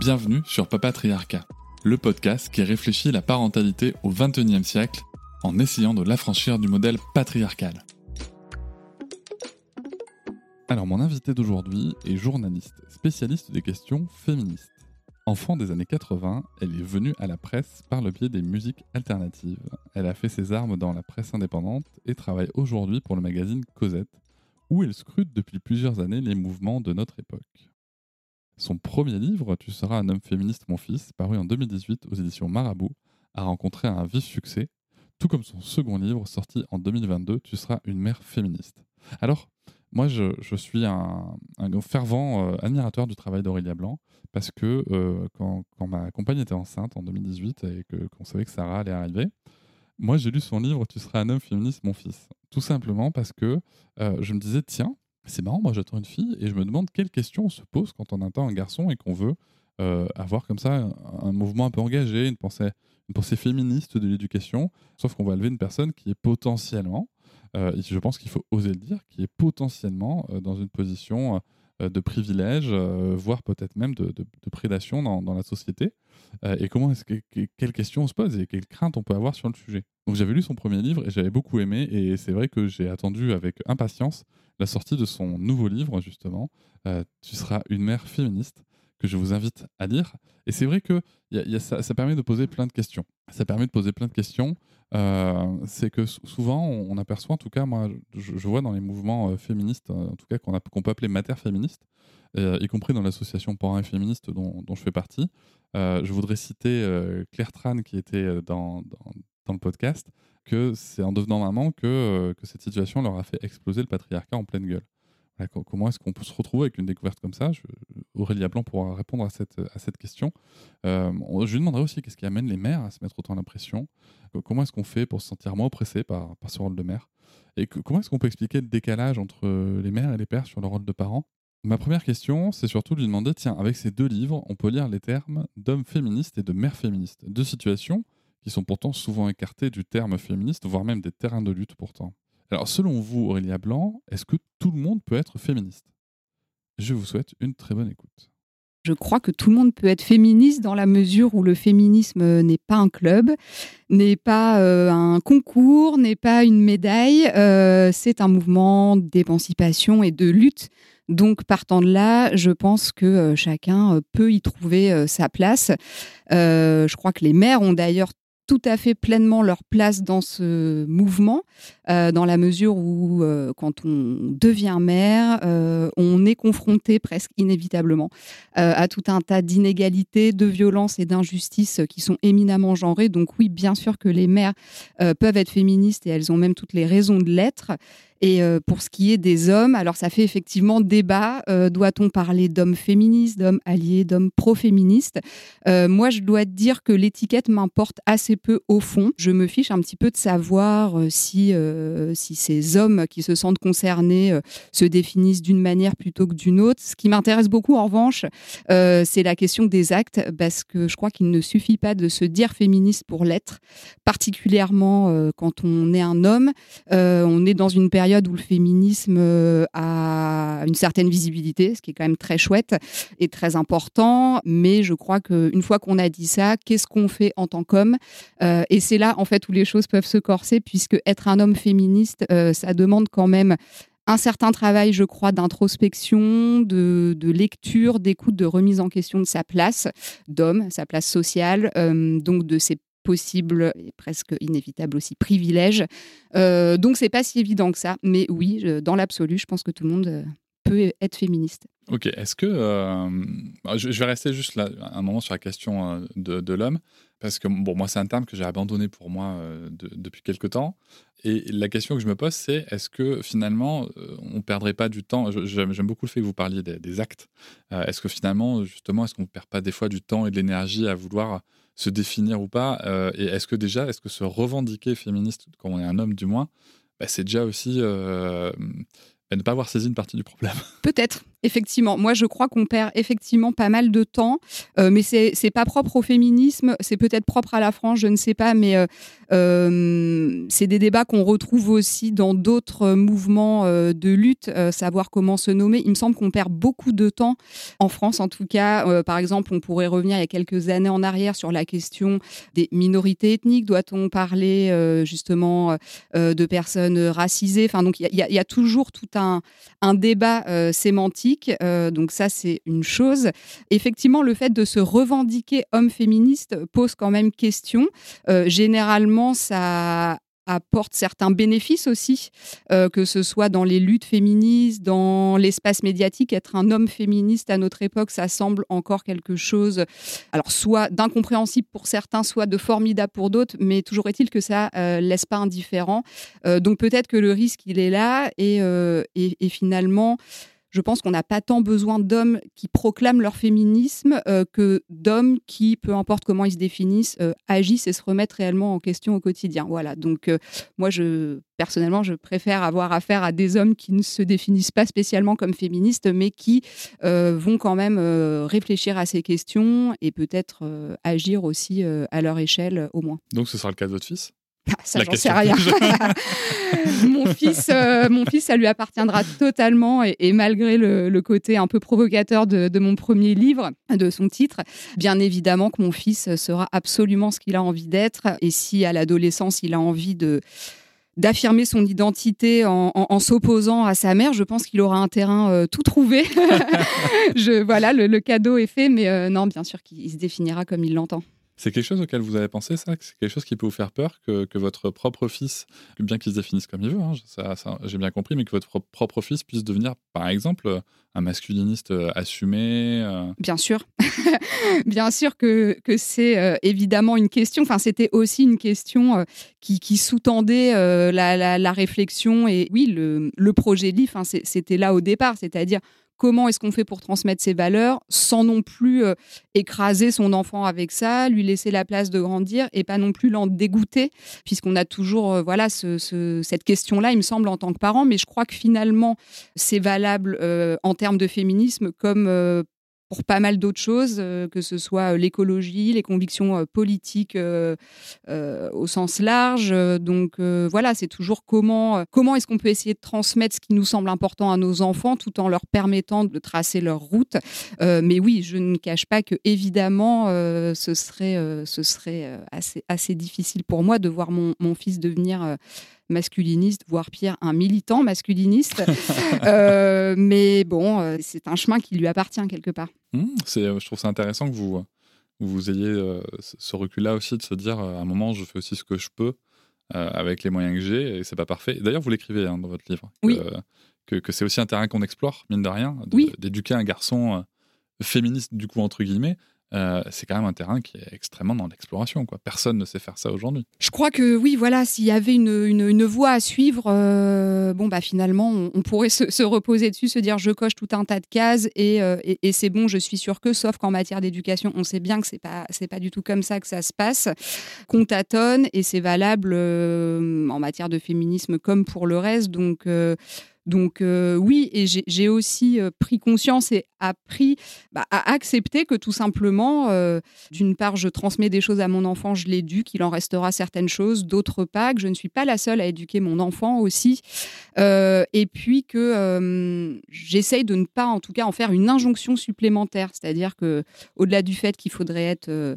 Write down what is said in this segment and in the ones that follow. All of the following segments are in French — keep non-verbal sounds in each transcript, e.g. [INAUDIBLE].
Bienvenue sur Papatriarcat, le podcast qui réfléchit la parentalité au XXIe siècle en essayant de l'affranchir du modèle patriarcal. Alors mon invité d'aujourd'hui est journaliste, spécialiste des questions féministes. Enfant des années 80, elle est venue à la presse par le biais des musiques alternatives. Elle a fait ses armes dans la presse indépendante et travaille aujourd'hui pour le magazine Cosette, où elle scrute depuis plusieurs années les mouvements de notre époque. Son premier livre, Tu seras un homme féministe, mon fils, paru en 2018 aux éditions Marabout, a rencontré un vif succès, tout comme son second livre, sorti en 2022, Tu seras une mère féministe. Alors, moi, je, suis un, fervent euh, admirateur du travail d'Aurélia Blanc, parce que euh, quand, ma compagne était enceinte en 2018 et qu'on savait que Sarah allait arriver, moi j'ai lu son livre Tu seras un homme féministe, mon fils. Tout simplement parce que euh, je me disais, tiens, c'est marrant, moi j'attends une fille et je me demande quelles questions on se pose quand on attend un garçon et qu'on veut euh, avoir comme ça un, mouvement un peu engagé, une pensée, féministe de l'éducation, sauf qu'on va élever une personne qui est potentiellement, euh, je pense qu'il faut oser le dire, qui est potentiellement euh, dans une position de privilège, voire peut-être même de, prédation dans, la société. et comment est-ce que, quelles questions on se pose et quelles craintes on peut avoir sur le sujet. Donc j'avais lu son premier livre et j'avais beaucoup aimé et c'est vrai que j'ai attendu avec impatience la sortie de son nouveau livre, justement, euh, Tu seras une mère féministe, que je vous invite à lire. Et c'est vrai que ça, permet de poser plein de questions. Ça permet de poser plein de questions. Euh, c'est que souvent, on, aperçoit, en tout cas, moi, je, vois dans les mouvements euh, féministes, en tout cas qu'on peut appeler mater féministe, y compris dans l'association Parents et Féministes dont, je fais partie. je voudrais citer Claire Tran, qui était dans, le podcast, que c'est en devenant maman euh, que cette situation leur a fait exploser le patriarcat en pleine gueule. Comment est-ce qu'on peut se retrouver avec une découverte comme ça? Je, Aurélia Blanc pourra répondre à cette, question. Euh, je lui demanderai aussi qu'est-ce qui amène les mères à se mettre autant l'impression? Comment est-ce qu'on fait pour se sentir moins oppressé par, par ce rôle de mère? Et comment est-ce qu'on peut expliquer le décalage entre les mères et les pères sur le rôle de parents Ma première question, c'est surtout de lui demander, tiens, avec ces deux livres, on peut lire les termes d'homme féministe et de mère féministe. Deux situations qui sont pourtant souvent écartés du terme féministe, voire même des terrains de lutte pourtant. Alors selon vous, Aurélia Blanc, est-ce que tout le monde peut être féministe? Je vous souhaite une très bonne écoute. Je crois que tout le monde peut être féministe dans la mesure où le féminisme n'est pas un club, n'est pas euh, un concours, n'est pas une médaille. Euh, c'est un mouvement d'émancipation et de lutte. Donc, partant de là, je pense que euh, chacun peut y trouver sa place. je crois que les mères ont d'ailleurs tout à fait pleinement leur place dans ce mouvement, euh, dans la mesure où, euh, quand on devient mère, euh, on est confronté presque inévitablement à tout un tas d'inégalités, de violences et d'injustices qui sont éminemment genrées. Donc oui, bien sûr que les mères peuvent être féministes et elles ont même toutes les raisons de l'être. Et euh, pour ce qui est des hommes, alors ça fait effectivement débat. Euh, doit-on parler d'hommes féministes, d'hommes alliés, d'hommes pro-féministes? Euh, Moi, je dois dire que l'étiquette m'importe assez peu au fond. Je me fiche un petit peu de savoir si, si ces hommes qui se sentent concernés se définissent d'une manière plutôt que d'une autre. Ce qui m'intéresse beaucoup, en revanche, c'est la question des actes, parce que je crois qu'il ne suffit pas de se dire féministe pour l'être, particulièrement quand on est un homme. on est dans une période où le féminisme euh, a une certaine visibilité, ce qui est quand même très chouette et très important. Mais je crois qu'une fois qu'on a dit ça, qu'est-ce qu'on fait en tant qu'homme euh, Et c'est là, en fait, où les choses peuvent se corser, puisque être un homme féministe, euh, ça demande quand même un certain travail, je crois, d'introspection, de, lecture, d'écoute, de remise en question de sa place d'homme, sa place sociale, donc de ses possible et presque inévitable aussi privilège. Euh, donc c'est pas si évident que ça, mais oui, dans l'absolu, je pense que tout le monde euh, peut être féministe. Ok, est-ce que. Bah, je, vais rester juste là un moment sur la question de, de l'homme, parce que bon, moi, c'est un terme que j'ai abandonné pour moi depuis quelque temps. Et la question que je me pose, c'est est-ce que finalement, on ne perdrait pas du temps J'aime beaucoup le fait que vous parliez des, actes. est-ce que finalement, justement, est-ce qu'on ne perd pas des fois du temps et de l'énergie à vouloir se définir ou pas Et est-ce que déjà, est-ce que se revendiquer féministe quand on est un homme, du moins, bah, c'est déjà aussi ne pas avoir saisi une partie du problème. [LAUGHS] Peut-être, effectivement. Moi, je crois qu'on perd effectivement pas mal de temps, euh, mais c'est n'est pas propre au féminisme, c'est peut-être propre à la France, je ne sais pas, mais euh, euh, c'est des débats qu'on retrouve aussi dans d'autres mouvements de lutte, savoir comment se nommer. Il me semble qu'on perd beaucoup de temps en France, en tout cas. par exemple, on pourrait revenir il y a quelques années en arrière sur la question des minorités ethniques. Doit-on parler justement de personnes racisées? Enfin, donc il y, y, a toujours tout un, un débat sémantique euh, donc ça, c'est une chose. Effectivement, le fait de se revendiquer homme féministe pose quand même question. Euh, généralement, ça apporte certains bénéfices aussi, euh, que ce soit dans les luttes féministes, dans l'espace médiatique. Être un homme féministe à notre époque, ça semble encore quelque chose, alors soit d'incompréhensible pour certains, soit de formidable pour d'autres, mais toujours est-il que ça ne laisse pas indifférent. donc peut-être que le risque, il est là, et, et finalement, je pense qu'on n'a pas tant besoin d'hommes qui proclament leur féminisme euh, que d'hommes qui, peu importe comment ils se définissent, euh, agissent et se remettent réellement en question au quotidien. Voilà. Donc, euh, moi, je, personnellement, je préfère avoir affaire à des hommes qui ne se définissent pas spécialement comme féministes, mais qui vont quand même réfléchir à ces questions et peut-être agir aussi à leur échelle, au moins. Donc, ce sera le cas de votre fils? Ah, [LAUGHS] ça, j'en sais rien. [LAUGHS] mon, fils, euh, mon fils, ça lui appartiendra totalement. Et, malgré le, côté un peu provocateur de, mon premier livre, de son titre, bien évidemment que mon fils sera absolument ce qu'il a envie d'être. Et si à l'adolescence, il a envie de d'affirmer son identité en, s'opposant à sa mère, je pense qu'il aura un terrain euh, tout trouvé. [LAUGHS] je, voilà, le, cadeau est fait, mais euh, non, bien sûr qu'il se définira comme il l'entend. C'est quelque chose auquel vous avez pensé, ça? C'est quelque chose qui peut vous faire peur que, votre propre fils, bien qu'il se définisse comme il veut, hein, j'ai bien compris, mais que votre propre fils puisse devenir, par exemple, un masculiniste euh, assumé euh? Bien sûr. [LAUGHS] bien sûr que, que c'est euh, évidemment une question. Enfin, c'était aussi une question qui, sous-tendait la, réflexion. Et oui, le, le projet de livre, c'était là au départ, c'est-à-dire comment est-ce qu'on fait pour transmettre ces valeurs sans non plus euh, écraser son enfant avec ça, lui laisser la place de grandir et pas non plus l'en dégoûter, puisqu'on a toujours euh, voilà cette question-là, il me semble, en tant que parent. Mais je crois que finalement, c'est valable euh, en termes de féminisme comme pour pas mal d'autres choses, euh, que ce soit euh, l'écologie, les convictions euh, politiques au sens large. Donc voilà, c'est toujours comment, comment est-ce qu'on peut essayer de transmettre ce qui nous semble important à nos enfants tout en leur permettant de tracer leur route. mais oui, je ne cache pas que évidemment, ce serait, ce serait assez, assez difficile pour moi de voir mon, mon fils devenir masculiniste, voire pire, un militant masculiniste. [LAUGHS] Euh, mais bon, euh, c'est un chemin qui lui appartient quelque part. Mmh, c'est, euh, je trouve ça intéressant que vous, vous ayez ce recul-là aussi de se dire à un moment, je fais aussi ce que je peux avec les moyens que j'ai et c'est pas parfait. D'ailleurs, vous l'écrivez hein, dans votre livre. Que, que, c'est aussi un terrain qu'on explore, mine de rien, d'éduquer un garçon féministe, du coup, entre guillemets, euh, c'est quand même un terrain qui est extrêmement dans l'exploration. Quoi. Personne ne sait faire ça aujourd'hui. Je crois que oui, voilà, s'il y avait une, une, voie à suivre, euh, bon, bah, finalement, on, pourrait se, reposer dessus, se dire je coche tout un tas de cases euh, et, et, c'est bon, je suis sûr que, sauf qu'en matière d'éducation, on sait bien que c'est pas, c'est pas du tout comme ça que ça se passe, qu'on tâtonne et c'est valable en matière de féminisme comme pour le reste. Donc, donc euh, oui, et j'ai aussi euh, pris conscience et appris bah, à accepter que tout simplement, euh, d'une part, je transmets des choses à mon enfant, je l'éduque, qu'il en restera certaines choses, d'autre part, que je ne suis pas la seule à éduquer mon enfant aussi, et puis que j'essaye de ne pas, en tout cas, en faire une injonction supplémentaire, c'est-à-dire que au-delà du fait qu'il faudrait être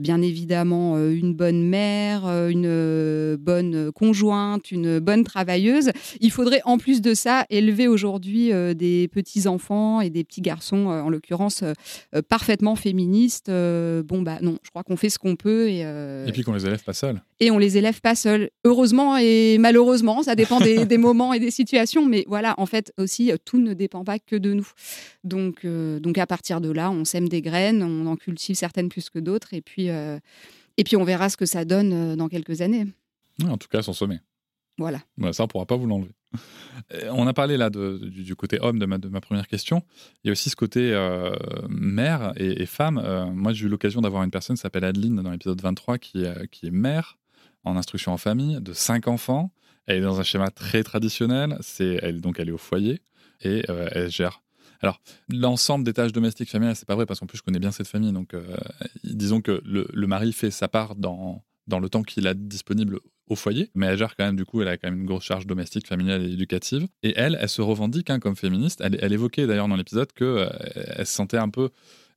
bien évidemment une bonne mère, une bonne conjointe, une bonne travailleuse, il faudrait en plus de ça, élever aujourd'hui des petits enfants et des petits garçons, en l'occurrence, parfaitement féministes, bon bah non, je crois qu'on fait ce qu'on peut et. et puis qu'on les élève pas seuls. Et on les élève pas seuls. Heureusement et malheureusement, ça dépend des, [LAUGHS] des moments et des situations, mais voilà, en fait aussi, tout ne dépend pas que de nous. Donc, donc à partir de là, on sème des graines, on en cultive certaines plus que d'autres, et puis et puis on verra ce que ça donne dans quelques années. en tout cas, son sommet. Voilà. ça, on ne pourra pas vous l'enlever. Euh, on a parlé là du, côté homme de ma, première question. Il y a aussi ce côté euh, mère et, femme. Euh, moi, j'ai eu l'occasion d'avoir une personne qui s'appelle Adeline dans l'épisode 23 qui, est mère en instruction en famille de cinq enfants. Elle est dans un schéma très traditionnel. C'est elle donc elle est au foyer et elle gère. Alors l'ensemble des tâches domestiques familiales, c'est pas vrai parce qu'en plus je connais bien cette famille. Donc disons que le, mari fait sa part dans dans le temps qu'il a disponible au foyer, mais elle gère quand même, du coup, elle a quand même une grosse charge domestique, familiale et éducative. Et elle, elle se revendique hein, comme féministe. Elle, évoquait d'ailleurs dans l'épisode qu'elle euh, elle se sentait un peu,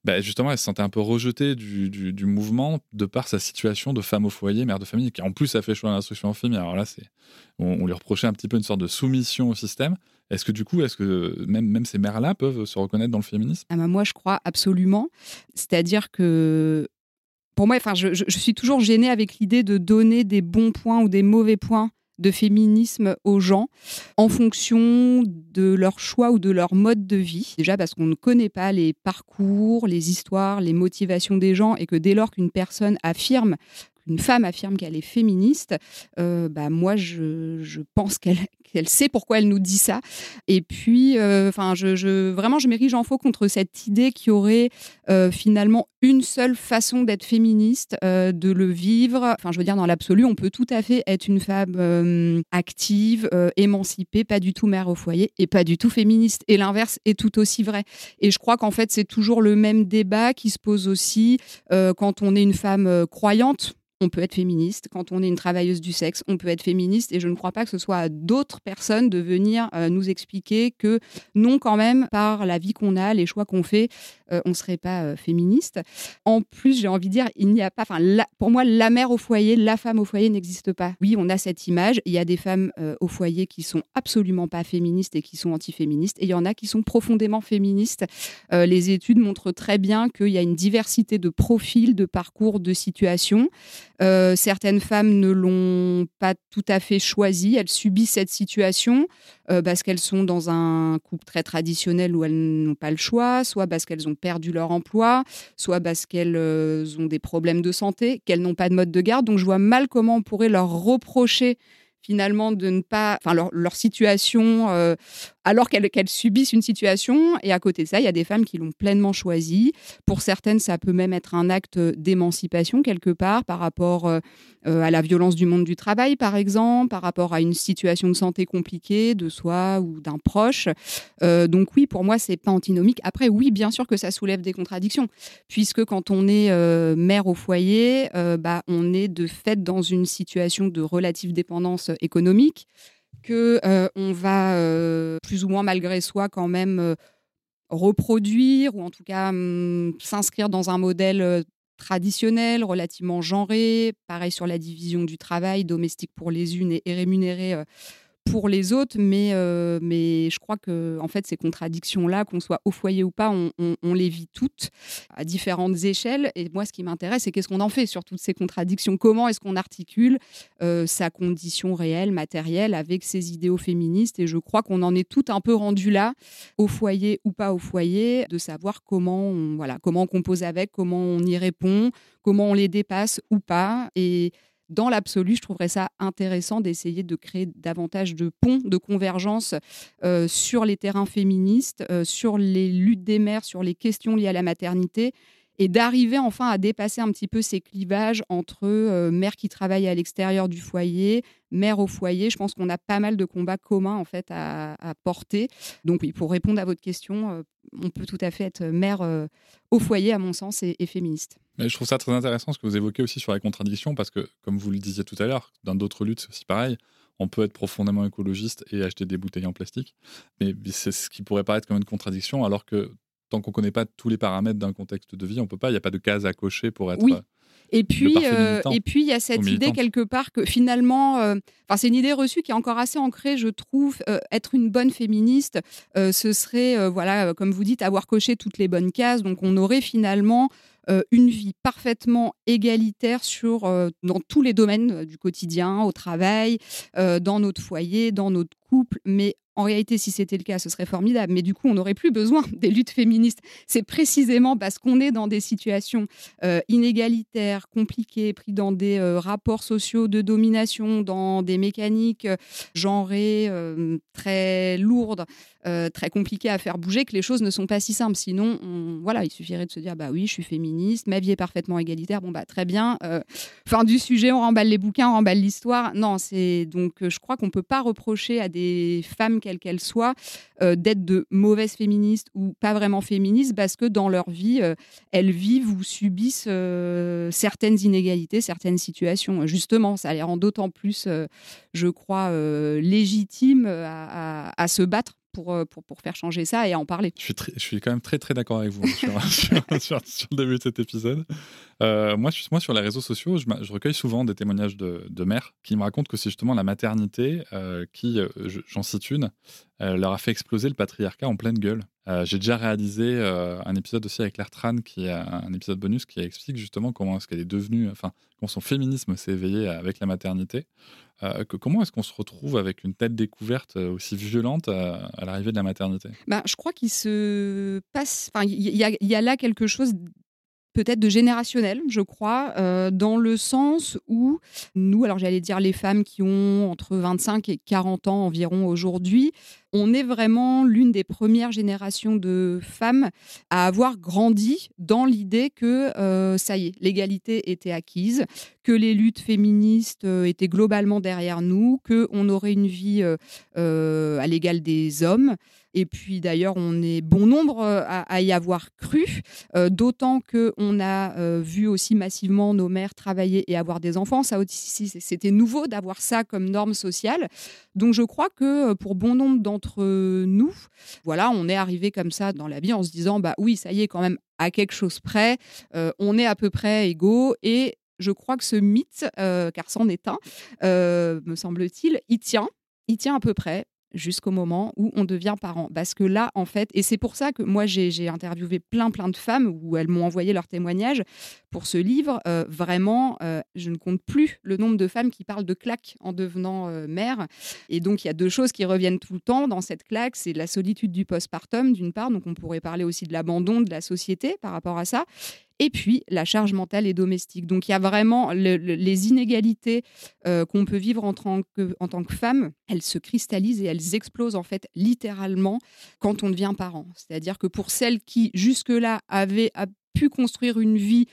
bah, justement, elle se sentait un peu rejetée du, du, mouvement de par sa situation de femme au foyer, mère de famille, qui en plus a fait choix l'instruction en famille. Alors là, c'est, on, lui reprochait un petit peu une sorte de soumission au système. Est-ce que du coup, est-ce que même, même ces mères-là peuvent se reconnaître dans le féminisme? Ah bah Moi, je crois absolument. C'est-à-dire que pour moi, enfin, je, suis toujours gênée avec l'idée de donner des bons points ou des mauvais points de féminisme aux gens en fonction de leur choix ou de leur mode de vie. Déjà parce qu'on ne connaît pas les parcours, les histoires, les motivations des gens et que dès lors qu'une personne affirme une femme affirme qu'elle est féministe, euh, bah moi je, pense qu'elle sait pourquoi elle nous dit ça. Et puis, euh, enfin, je, vraiment je m'érige en faux contre cette idée qu'il y aurait euh, finalement une seule façon d'être féministe, de le vivre. Enfin, je veux dire dans l'absolu, on peut tout à fait être une femme active, émancipée, pas du tout mère au foyer et pas du tout féministe. Et l'inverse est tout aussi vrai. Et je crois qu'en fait c'est toujours le même débat qui se pose aussi quand on est une femme croyante on peut être féministe. Quand on est une travailleuse du sexe, on peut être féministe. Et je ne crois pas que ce soit à d'autres personnes de venir euh, nous expliquer que non, quand même, par la vie qu'on a, les choix qu'on fait, on ne serait pas euh, féministe. En plus, j'ai envie de dire, il n'y a pas, enfin, pour moi, la mère au foyer, la femme au foyer n'existe pas. Oui, on a cette image. Il y a des femmes au foyer qui sont absolument pas féministes et qui sont antiféministes. Et il y en a qui sont profondément féministes. les études montrent très bien qu'il y a une diversité de profils, de parcours, de situations. Euh, certaines femmes ne l'ont pas tout à fait choisi. Elles subissent cette situation euh, parce qu'elles sont dans un couple très traditionnel où elles n'ont pas le choix, soit parce qu'elles ont perdu leur emploi, soit parce qu'elles euh, ont des problèmes de santé, qu'elles n'ont pas de mode de garde. Donc je vois mal comment on pourrait leur reprocher finalement de ne pas, enfin leur, situation, euh, alors qu'elles subissent une situation. Et à côté de ça, il y a des femmes qui l'ont pleinement choisi. Pour certaines, ça peut même être un acte d'émancipation quelque part par rapport euh, euh, à la violence du monde du travail, par exemple, par rapport à une situation de santé compliquée de soi ou d'un proche. donc oui, pour moi, c'est pas antinomique. Après, oui, bien sûr que ça soulève des contradictions, puisque quand on est mère au foyer, bah, on est de fait dans une situation de relative dépendance économique, que euh, on va euh, plus ou moins malgré soi quand même euh, reproduire ou en tout cas hum, s'inscrire dans un modèle traditionnel, relativement genré, pareil sur la division du travail, domestique pour les unes et, rémunéré pour les autres, mais, euh, mais je crois que en fait, ces contradictions-là, qu'on soit au foyer ou pas, on, les vit toutes à différentes échelles. Et moi, ce qui m'intéresse, c'est qu'est-ce qu'on en fait sur toutes ces contradictions? Comment est-ce qu'on articule euh, sa condition réelle, matérielle, avec ses idéaux féministes? Et je crois qu'on en est tout un peu rendu là, au foyer ou pas au foyer, de savoir comment on, voilà, comment on compose avec, comment on y répond, comment on les dépasse ou pas. Et dans l'absolu, je trouverais ça intéressant d'essayer de créer davantage de ponts de convergence euh, sur les terrains féministes, euh, sur les luttes des mères, sur les questions liées à la maternité et d'arriver enfin à dépasser un petit peu ces clivages entre euh, mères qui travaillent à l'extérieur du foyer, mères au foyer. Je pense qu'on a pas mal de combats communs en fait à, porter. Donc oui, pour répondre à votre question, on peut tout à fait être mère au foyer à mon sens et féministe. Mais je trouve ça très intéressant ce que vous évoquez aussi sur la contradiction, parce que, comme vous le disiez tout à l'heure, dans d'autres luttes, c'est aussi pareil. On peut être profondément écologiste et acheter des bouteilles en plastique, mais c'est ce qui pourrait paraître comme une contradiction, alors que tant qu'on ne connaît pas tous les paramètres d'un contexte de vie, on peut pas, il n'y a pas de case à cocher pour être. Oui. Et puis, et puis il y a cette idée quelque part que finalement, enfin c'est une idée reçue qui est encore assez ancrée, je trouve. être une bonne féministe, ce serait, voilà, comme vous dites, avoir coché toutes les bonnes cases. Donc on aurait finalement euh, une vie parfaitement égalitaire sur, euh, dans tous les domaines euh, du quotidien, au travail, dans notre foyer, dans notre mais en réalité, si c'était le cas, ce serait formidable. Mais du coup, on n'aurait plus besoin [LAUGHS] des luttes féministes. C'est précisément parce qu'on est dans des situations inégalitaires, compliquées, pris dans des rapports sociaux de domination, dans des mécaniques genrées très lourdes, très compliquées à faire bouger, que les choses ne sont pas si simples. Sinon, voilà, il suffirait de se dire, bah oui, je suis féministe, ma vie est parfaitement égalitaire. Bon, bah très bien. fin du sujet, on remballe les bouquins, on remballe l'histoire. Non, c'est donc, je crois qu'on peut pas reprocher à des femmes quelles qu'elles soient, euh, d'être de mauvaises féministes ou pas vraiment féministes, parce que dans leur vie, euh, elles vivent ou subissent euh, certaines inégalités, certaines situations. Justement, ça les rend d'autant plus, je crois, légitimes à, se battre pour, pour, pour, faire changer ça et en parler. Je suis, je suis quand même très très d'accord avec vous [LAUGHS] sur, sur, le début de cet épisode. Euh, moi, moi, sur les réseaux sociaux, je, recueille souvent des témoignages de, de, mères qui me racontent que c'est justement la maternité euh, qui, euh, j'en cite une, leur a fait exploser le patriarcat en pleine gueule. J'ai déjà réalisé un épisode aussi avec Claire Tran, qui est un épisode bonus qui explique justement comment est-ce qu'elle est devenue, enfin, comment son féminisme s'est éveillé avec la maternité. Que, comment est-ce qu'on se retrouve avec une telle découverte aussi violente à, l'arrivée de la maternité? Bah, Je crois qu'il se passe, il y, a là quelque chose peut-être de générationnel, je crois, euh, dans le sens où nous, alors j'allais dire les femmes qui ont entre 25 et 40 ans environ aujourd'hui, on est vraiment l'une des premières générations de femmes à avoir grandi dans l'idée que euh, ça y est, l'égalité était acquise, que les luttes féministes euh, étaient globalement derrière nous, qu'on aurait une vie à l'égal des hommes. Et puis d'ailleurs, on est bon nombre euh, à, y avoir cru, euh, d'autant qu'on a euh, vu aussi massivement nos mères travailler et avoir des enfants. Ça aussi, c'était nouveau d'avoir ça comme norme sociale. Donc je crois que pour bon nombre d'entre nous, voilà, on est arrivé comme ça dans la vie en se disant, bah oui, ça y est, quand même, à quelque chose près, on est à peu près égaux et je crois que ce mythe, car c'en est un, me semble-t-il, il tient. Il tient à peu près jusqu'au moment où on devient parent. Parce que là, en fait, et c'est pour ça que moi, j'ai interviewé plein, plein de femmes où elles m'ont envoyé leurs témoignages pour ce livre. Euh, vraiment, euh, je ne compte plus le nombre de femmes qui parlent de claque en devenant euh, mère. Et donc, il y a deux choses qui reviennent tout le temps dans cette claque. C'est la solitude du postpartum, d'une part. Donc, on pourrait parler aussi de l'abandon de la société par rapport à ça et puis la charge mentale et domestique. Donc il y a vraiment les inégalités euh, qu'on peut vivre en tant, que, en tant que femme, elles se cristallisent et elles explosent en fait littéralement quand on devient parent. C'est-à-dire que pour celles qui jusque-là avaient pu construire une vie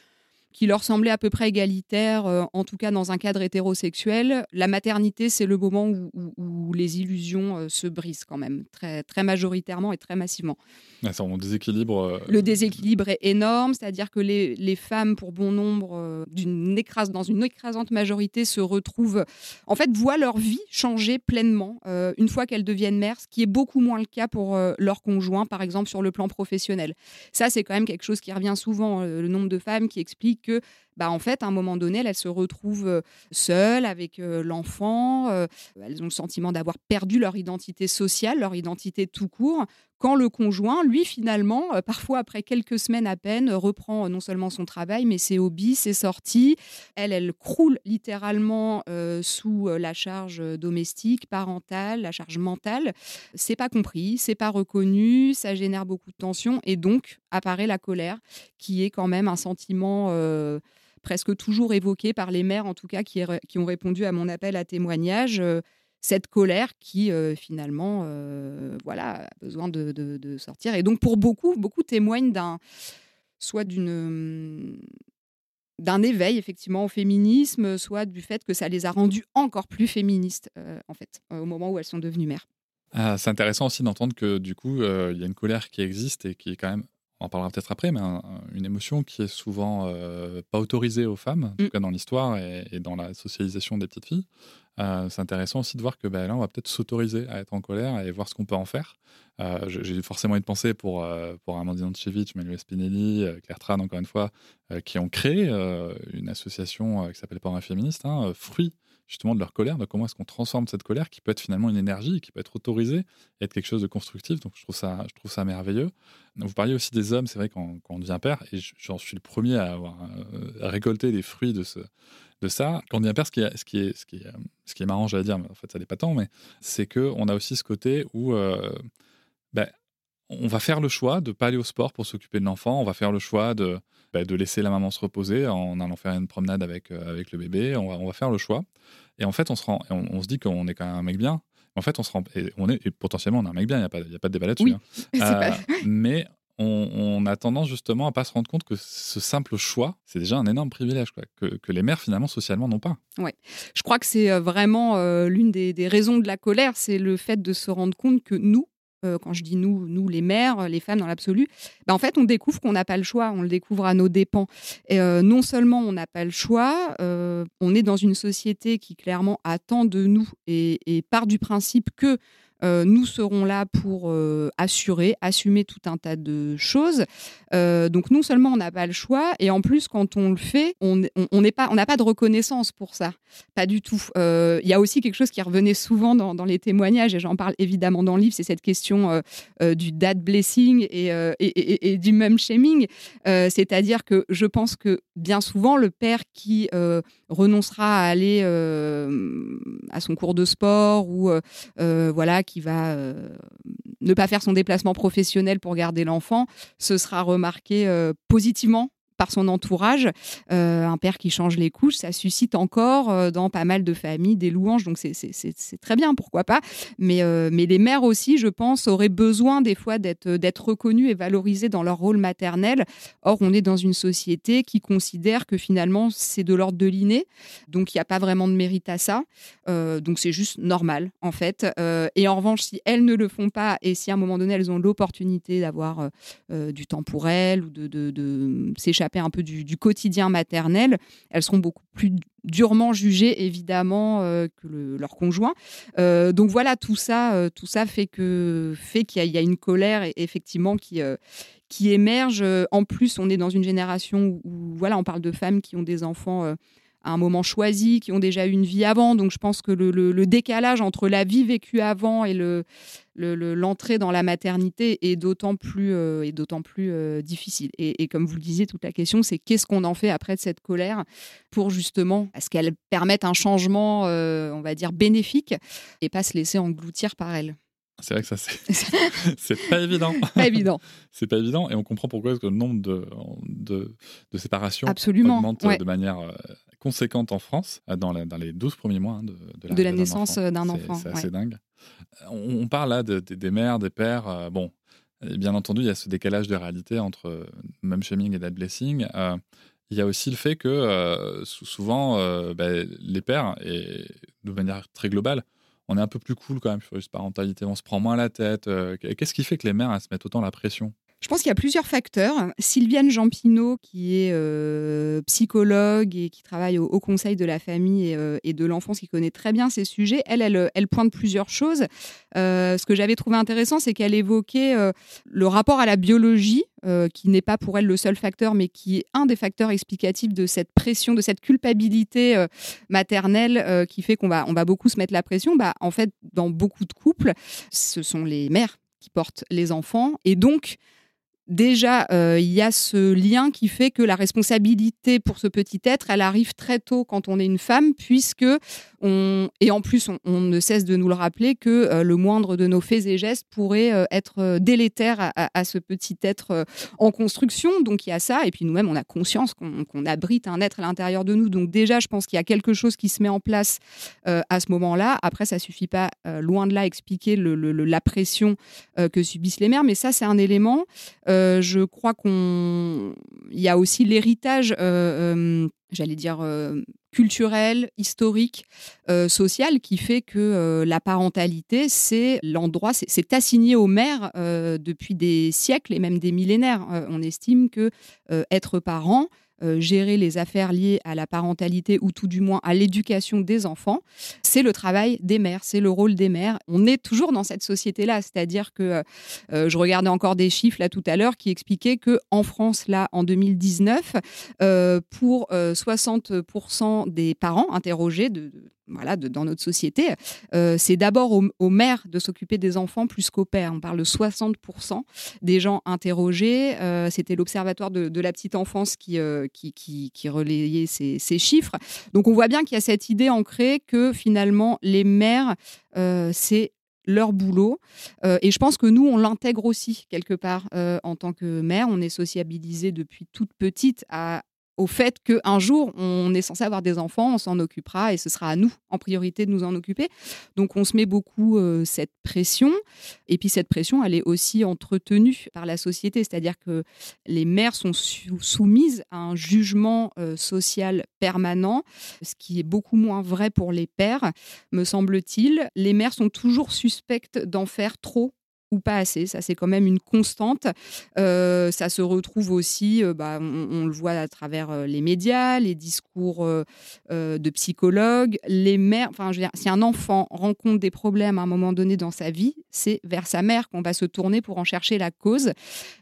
qui leur semblait à peu près égalitaire, euh, en tout cas dans un cadre hétérosexuel. La maternité, c'est le moment où, les illusions euh, se brisent quand même, très, très majoritairement et très massivement. Ah, déséquilibre. Euh, le déséquilibre est énorme, c'est-à-dire que les, les, femmes, pour bon nombre, d'une écrase, dans une écrasante majorité, se retrouvent, en fait, voient leur vie changer pleinement une fois qu'elles deviennent mères, ce qui est beaucoup moins le cas pour leur conjoint, par exemple sur le plan professionnel. Ça, c'est quand même quelque chose qui revient souvent, le nombre de femmes qui expliquent que, bah, en fait, à un moment donné, elles se retrouvent euh, seules avec euh, l'enfant. Euh, elles ont le sentiment d'avoir perdu leur identité sociale, leur identité tout court, quand le conjoint, lui, finalement, parfois après quelques semaines à peine, reprend non seulement son travail, mais ses hobbies, ses sorties. Elle, elle croule littéralement sous la charge domestique, parentale, la charge mentale. C'est pas compris, c'est pas reconnu, ça génère beaucoup de tensions et donc apparaît la colère, qui est quand même un sentiment presque toujours évoqué par les mères, en tout cas, qui, ont répondu à mon appel à témoignage. Euh, cette colère qui euh, finalement euh, voilà a besoin de, sortir. Et donc pour beaucoup beaucoup témoignent d'un soit d'une d'un éveil effectivement au féminisme soit du fait que ça les a rendues encore plus féministes en fait au moment où elles sont devenues mères. Ah, c'est intéressant aussi d'entendre que du coup il y a une colère qui existe et qui est quand même on en parlera peut-être après, mais une émotion qui est souvent pas autorisée aux femmes, en tout mm. cas dans l'histoire et, dans la socialisation des petites filles. c'est intéressant aussi de voir que ben, là, on va peut-être s'autoriser à être en colère et voir ce qu'on peut en faire. J'ai forcément une pensée pour, pour Amandine Antchevich, Manuel Spinelli, Claire Tran, encore une fois, qui ont créé une association qui s'appelle Parents féministes, hein, Fruits justement de leur colère, de comment est-ce qu'on transforme cette colère qui peut être finalement une énergie, qui peut être autorisée, être quelque chose de constructif. Donc je trouve ça, je trouve ça merveilleux. Vous parliez aussi des hommes, c'est vrai quand, quand, on devient père, et j'en suis le premier à avoir euh, récolté les fruits de ce, de ça. Quand on devient père, ce qui est, ce qui est, ce qui est, ce qui est marrant, j'allais dire, mais en fait ça n'est pas tant, mais c'est que on a aussi ce côté où euh, ben, on va faire le choix de ne pas aller au sport pour s'occuper de l'enfant, on va faire le choix de, ben, de laisser la maman se reposer en allant faire une promenade avec, euh, avec le bébé, on va, on va faire le choix. Et en fait, on se, rend, on, se dit qu'on est quand même un mec bien. En fait, on se rend, et on est, potentiellement, on est un mec bien, il n'y a, pas, y a pas de débat là-dessus. Hein. [LAUGHS] Euh, mais on, a tendance justement à pas se rendre compte que ce simple choix, c'est déjà un énorme privilège quoi, que, que, les mères finalement socialement n'ont pas. Ouais, je crois que c'est euh, vraiment euh, l'une des, des, raisons de la colère, c'est le fait de se rendre compte que nous, euh, quand je dis nous, nous les mères, les femmes dans l'absolu, bah, en fait, on découvre qu'on n'a pas le choix, on le découvre à nos dépens. Et, euh, non seulement on n'a pas le choix, euh, on est dans une société qui clairement attend de nous et, et part du principe que euh, nous serons là pour euh, assurer, assumer tout un tas de choses. Euh, donc non seulement on n'a pas le choix, et en plus quand on le fait, on n'a on, pas, on pas de reconnaissance pour ça. Pas du tout. Il y a aussi quelque chose qui revenait souvent dans, les témoignages, et j'en parle évidemment dans le livre, c'est cette question du dad blessing et, et, et, du mum shaming. C'est-à-dire que je pense que bien souvent, le père qui renoncera à aller à son cours de sport ou voilà qui va euh, ne pas faire son déplacement professionnel pour garder l'enfant, ce sera remarqué euh, positivement par son entourage. Euh, un père qui change les couches, ça suscite encore euh, dans pas mal de familles des louanges, donc c'est très bien, pourquoi pas. Mais, euh, mais les mères aussi, je pense, auraient besoin des fois d'être reconnues et valorisées dans leur rôle maternel. Or, on est dans une société qui considère que finalement, c'est de l'ordre de l'inné, donc il n'y a pas vraiment de mérite à ça. donc c'est juste normal, en fait. et en revanche, si elles ne le font pas et si à un moment donné, elles ont l'opportunité d'avoir du temps pour elles ou de, de, de s'échapper un peu du, quotidien maternel, elles seront beaucoup plus durement jugées évidemment euh, que leur conjoint. Euh, donc voilà, tout ça, euh, tout ça fait qu'il y, a une colère effectivement qui qui émerge. En plus, on est dans une génération où, voilà, on parle de femmes qui ont des enfants à un moment choisi, qui ont déjà eu une vie avant. Donc je pense que le, décalage entre la vie vécue avant et le, l'entrée dans la maternité est d'autant plus, euh, est d'autant plus euh, difficile. Et, comme vous le disiez, toute la question, c'est qu'est-ce qu'on en fait après de cette colère pour justement, est-ce qu'elle permette un changement, euh, on va dire, bénéfique et pas se laisser engloutir par elle c'est vrai que ça, c'est [LAUGHS] pas évident. Pas évident. [LAUGHS] c'est pas évident. Et on comprend pourquoi le nombre de, de, de séparations Absolument. augmente de manière conséquente en France euh, dans, dans les 12 premiers mois hein, de, de, la, naissance d'un enfant. C'est assez dingue. On, parle là des mères, des pères. Euh, bon, bien entendu, il y a ce décalage de réalité entre mum shaming et dad blessing. Euh, il y a aussi le fait que souvent, ben, les pères, et de manière très globale, on est un peu plus cool quand même sur une parentalité, on se prend moins la tête. Qu'est-ce qui fait que les mères se mettent autant la pression? Je pense qu'il y a plusieurs facteurs. Sylviane Jampinot, qui est euh, psychologue et qui travaille au, Conseil de la famille euh, et, de l'enfance, qui connaît très bien ces sujets, elle, elle, elle pointe plusieurs choses. Euh, ce que j'avais trouvé intéressant, c'est qu'elle évoquait le rapport à la biologie, qui n'est pas pour elle le seul facteur, mais qui est un des facteurs explicatifs de cette pression, de cette culpabilité maternelle qui fait qu'on va, on va beaucoup se mettre la pression. Bah, en fait, dans beaucoup de couples, ce sont les mères qui portent les enfants. Et donc, déjà, euh, il y a ce lien qui fait que la responsabilité pour ce petit être, elle arrive très tôt quand on est une femme, puisque on, et en plus, on, ne cesse de nous le rappeler que euh, le moindre de nos faits et gestes pourrait euh, être délétère à, ce petit être en construction. Donc il y a ça, et puis nous-mêmes, on a conscience qu'on abrite un être à l'intérieur de nous. Donc déjà, je pense qu'il y a quelque chose qui se met en place à ce moment-là. Après, ça suffit pas, loin de là, expliquer le, la pression que subissent les mères, mais ça, c'est un élément. Je crois qu'on, il y a aussi l'héritage, euh, euh, j'allais dire culturel, historique, euh, social qui fait que euh, la parentalité, c'est l'endroit, c'est assigné aux mères euh, depuis des siècles et même des millénaires. on estime que être parent, euh, gérer les affaires liées à la parentalité ou tout du moins à l'éducation des enfants, c'est le travail des mères, c'est le rôle des mères. On est toujours dans cette société-là, c'est-à-dire que euh, euh, je regardais encore des chiffres là tout à l'heure qui expliquaient que en France là en 2019, pour 60% des parents interrogés de voilà, dans notre société, euh, c'est d'abord aux, mères de s'occuper des enfants plus qu'aux pères. On parle de 60% des gens interrogés. Euh, c'était l'Observatoire de, la petite enfance qui, euh, relayait ces, chiffres. Donc on voit bien qu'il y a cette idée ancrée que finalement les mères, c'est leur boulot. et je pense que nous, on l'intègre aussi quelque part en tant que mère. On est sociabilisé depuis toute petite à, au fait qu'un jour, on est censé avoir des enfants, on s'en occupera et ce sera à nous en priorité de nous en occuper. Donc on se met beaucoup euh, cette pression. Et puis cette pression, elle est aussi entretenue par la société, c'est-à-dire que les mères sont soumises à un jugement euh, social permanent, ce qui est beaucoup moins vrai pour les pères, me semble-t-il. Les mères sont toujours suspectes d'en faire trop ou pas assez. Ça, c'est quand même une constante. Euh, ça se retrouve aussi, euh, bah, on, le voit à travers euh, les médias, les discours de psychologues, les mères. Enfin, je veux si un enfant rencontre des problèmes à un moment donné dans sa vie, c'est vers sa mère qu'on va se tourner pour en chercher la cause.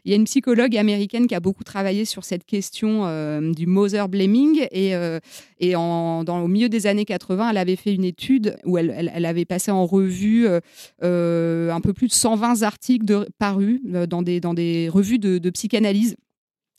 Il y a une psychologue américaine qui a beaucoup travaillé sur cette question du mother blaming et, et en, dans, au milieu des années 80, elle avait fait une étude où elle, elle avait passé en revue un peu plus de 120 articles parus euh, dans des, dans des revues de psychanalyse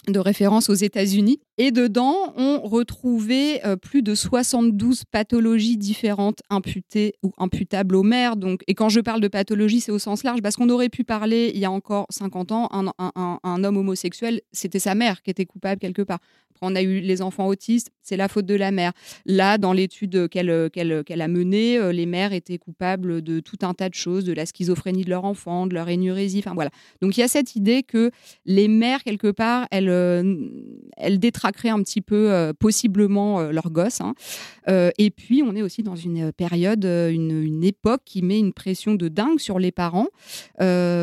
de référence aux États-Unis. Et dedans, on retrouvait euh, plus de 72 pathologies différentes imputées ou imputables aux mères. Donc, et quand je parle de pathologie, c'est au sens large, parce qu'on aurait pu parler, il y a encore 50 ans, un, homme homosexuel, c'était sa mère qui était coupable quelque part on a eu les enfants autistes, c'est la faute de la mère. Là, dans l'étude qu'elle a menée, euh, les mères étaient coupables de tout un tas de choses, de la schizophrénie de leur enfant, de leur énurésie. Enfin voilà. Donc il y a cette idée que les mères quelque part, elles, euh, elles détraqueraient un petit peu euh, possiblement leurs gosses. Hein. et puis on est aussi dans une période, une, époque qui met une pression de dingue sur les parents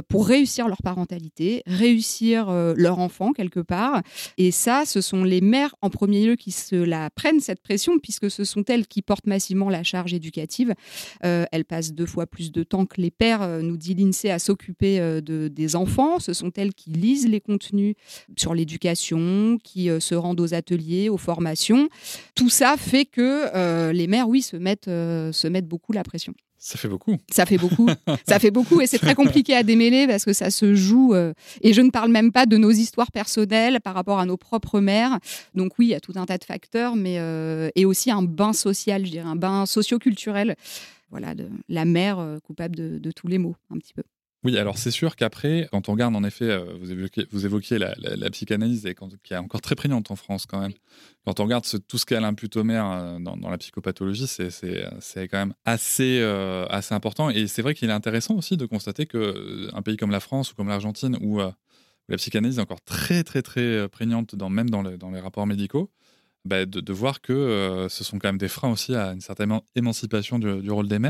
pour réussir leur parentalité, réussir leur enfant quelque part. Et ça, ce sont les mères en premier lieu qui se la prennent cette pression puisque ce sont elles qui portent massivement la charge éducative. Euh, elles passent deux fois plus de temps que les pères, euh, nous dit l'INSEE, à s'occuper euh, de, des enfants. Ce sont elles qui lisent les contenus sur l'éducation, qui se rendent aux ateliers, aux formations. Tout ça fait que les mères, oui, se mettent, se mettent beaucoup la pression. Ça fait beaucoup. Ça fait beaucoup. [LAUGHS] ça fait beaucoup et c'est très compliqué à démêler parce que ça se joue. Euh, et je ne parle même pas de nos histoires personnelles par rapport à nos propres mères. Donc oui, il y a tout un tas de facteurs, mais euh, et aussi un bain social, je dirais, un bain socio-culturel. Voilà, de, la mère euh, coupable de, de tous les maux, un petit peu. Oui, alors c'est sûr qu'après, quand on regarde en effet, euh, vous évoquiez, vous évoquiez la, psychanalyse et qui est encore très prégnante en France quand même. Quand on regarde tout ce qu'elle impute aux mères euh, dans, la psychopathologie, c'est quand même assez, euh, assez important. Et c'est vrai qu'il est intéressant aussi de constater qu'un pays comme la France ou comme l'Argentine, où la psychanalyse est encore très très très prégnante, dans, même dans, dans les rapports médicaux, bah, de, voir que ce sont quand même des freins aussi à une certaine émancipation du, du rôle des mères.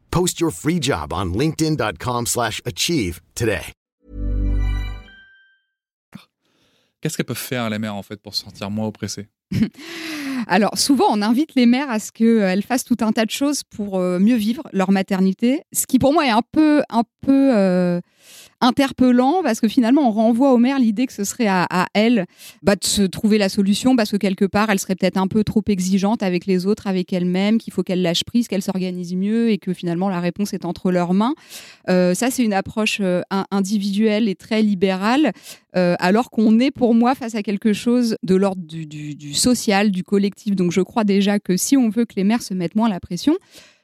Post your free job on linkedin.com/achieve today. Qu'est-ce qu'elles peuvent faire les mères en fait pour se sentir moins oppressées [LAUGHS] Alors souvent, on invite les mères à ce qu'elles fassent tout un tas de choses pour euh, mieux vivre leur maternité, ce qui pour moi est un peu, un peu euh, interpellant parce que finalement on renvoie aux mères l'idée que ce serait à, elles bah, de se trouver la solution parce que quelque part elle serait peut-être un peu trop exigeante avec les autres, avec elle-même, qu'il faut qu'elle lâche prise, qu'elle s'organise mieux et que finalement la réponse est entre leurs mains. Euh, ça c'est une approche euh, individuelle et très libérale euh, alors qu'on est pour moi face à quelque chose de l'ordre du, du social, du collectif. Donc je crois déjà que si on veut que les mères se mettent moins la pression,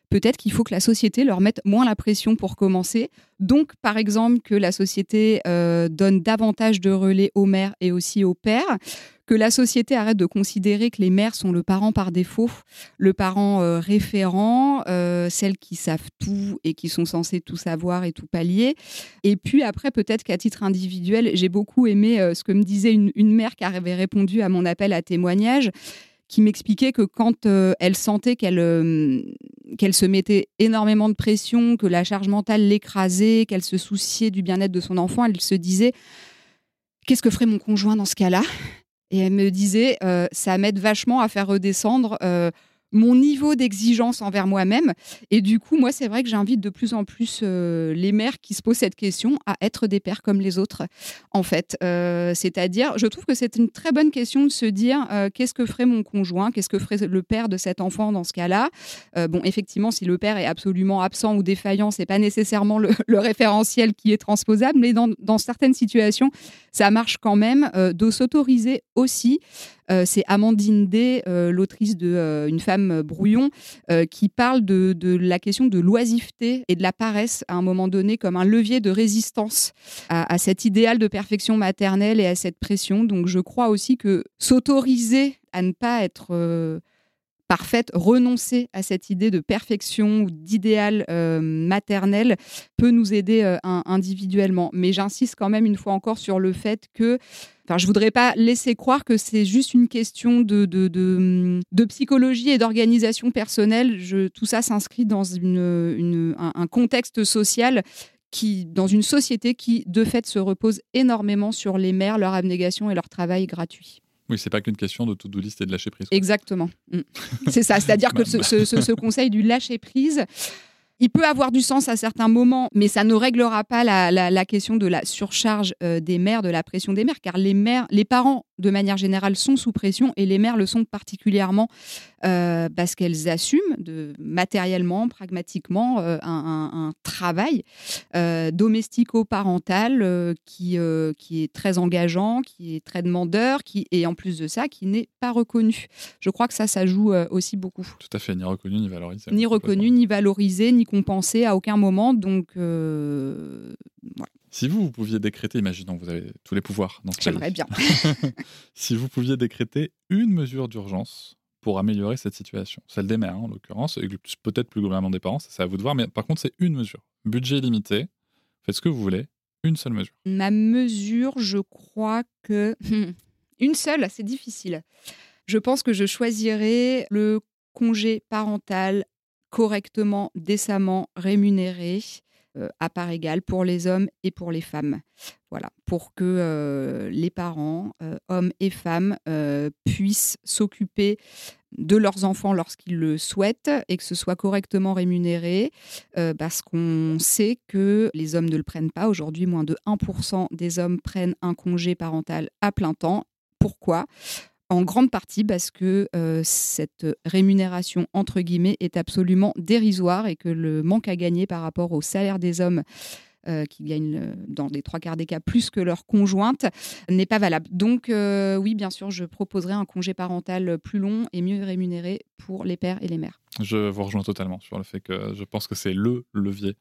peut-être qu'il faut que la société leur mette moins la pression pour commencer. Donc, par exemple, que la société euh, donne davantage de relais aux mères et aussi aux pères, que la société arrête de considérer que les mères sont le parent par défaut, le parent euh, référent, euh, celles qui savent tout et qui sont censées tout savoir et tout pallier. Et puis après, peut-être qu'à titre individuel, j'ai beaucoup aimé ce que me disait une mère qui avait répondu à mon appel à témoignage qui m'expliquait que quand euh, elle sentait qu'elle euh, qu'elle se mettait énormément de pression, que la charge mentale l'écrasait, qu'elle se souciait du bien-être de son enfant, elle se disait qu'est-ce que ferait mon conjoint dans ce cas-là? Et elle me disait euh, ça m'aide vachement à faire redescendre mon niveau d'exigence envers moi-même. Et du coup, moi, c'est vrai que j'invite de plus en plus euh, les mères qui se posent cette question à être des pères comme les autres, en fait. Euh, c'est-à-dire, je trouve que c'est une très bonne question de se dire euh, qu'est-ce que ferait mon conjoint, qu'est-ce que ferait le père de cet enfant dans ce cas-là. bon, effectivement, si le père est absolument absent ou défaillant, c'est pas nécessairement le, référentiel qui est transposable, mais dans, certaines situations, ça marche quand même de s'autoriser aussi c'est Amandine Day, euh, l'autrice de euh, Une femme brouillon, qui parle de, la question de l'oisiveté et de la paresse à un moment donné comme un levier de résistance à, cet idéal de perfection maternelle et à cette pression. Donc je crois aussi que s'autoriser à ne pas être parfaite, renoncer à cette idée de perfection ou d'idéal maternel peut nous aider individuellement. Mais j'insiste quand même une fois encore sur le fait que Enfin, je voudrais pas laisser croire que c'est juste une question de, de, de, psychologie et d'organisation personnelle. Je, tout ça s'inscrit dans une, un, contexte social qui, dans une société qui, de fait, se repose énormément sur les mères, leur abnégation et leur travail gratuit. Oui, c'est pas qu'une question de to-do list et de lâcher prise. Exactement. Mm. c'est ça. C'est-à-dire que [LAUGHS] ce, ce, ce, conseil du lâcher prise, il peut avoir du sens à certains moments, mais ça ne réglera pas la, question de la surcharge euh, des mères, de la pression des mères, car les mères, les parents de manière générale, sont sous pression et les mères le sont particulièrement euh, parce qu'elles assument de, matériellement, pragmatiquement, euh, un, travail euh, domestico-parental qui, qui est très engageant, qui est très demandeur, qui, et en plus de ça, qui n'est pas reconnu. Je crois que ça, ça joue aussi beaucoup. Tout à fait, ni reconnu, ni valorisé. Ni reconnu, ni valorisé, ni compensé à aucun moment. Donc, voilà. Si vous, vous pouviez décréter, imaginons, vous avez tous les pouvoirs dans ce J'aimerais bien. [LAUGHS] [LAUGHS] si vous pouviez décréter une mesure d'urgence pour améliorer cette situation, celle des mères en l'occurrence, et peut-être plus globalement des parents, c'est à vous de voir, mais par contre c'est une mesure. Budget limité, faites ce que vous voulez, une seule mesure. Ma mesure, je crois que... une seule, c'est difficile. Je pense que je choisirais le congé parental correctement, décemment rémunéré à part égale pour les hommes et pour les femmes. Voilà, pour que euh, les parents, euh, hommes et femmes, puissent s'occuper de leurs enfants lorsqu'ils le souhaitent et que ce soit correctement rémunéré, parce qu'on sait que les hommes ne le prennent pas. Aujourd'hui, moins de 1% des hommes prennent un congé parental à plein temps. Pourquoi? En grande partie parce que euh, cette rémunération, entre guillemets, est absolument dérisoire et que le manque à gagner par rapport au salaire des hommes euh, qui gagnent euh, dans les trois quarts des cas plus que leur conjointe n'est pas valable. Donc oui, bien sûr, je proposerai un congé parental plus long et mieux rémunéré pour les pères et les mères. Je vous rejoins totalement sur le fait que je pense que c'est le levier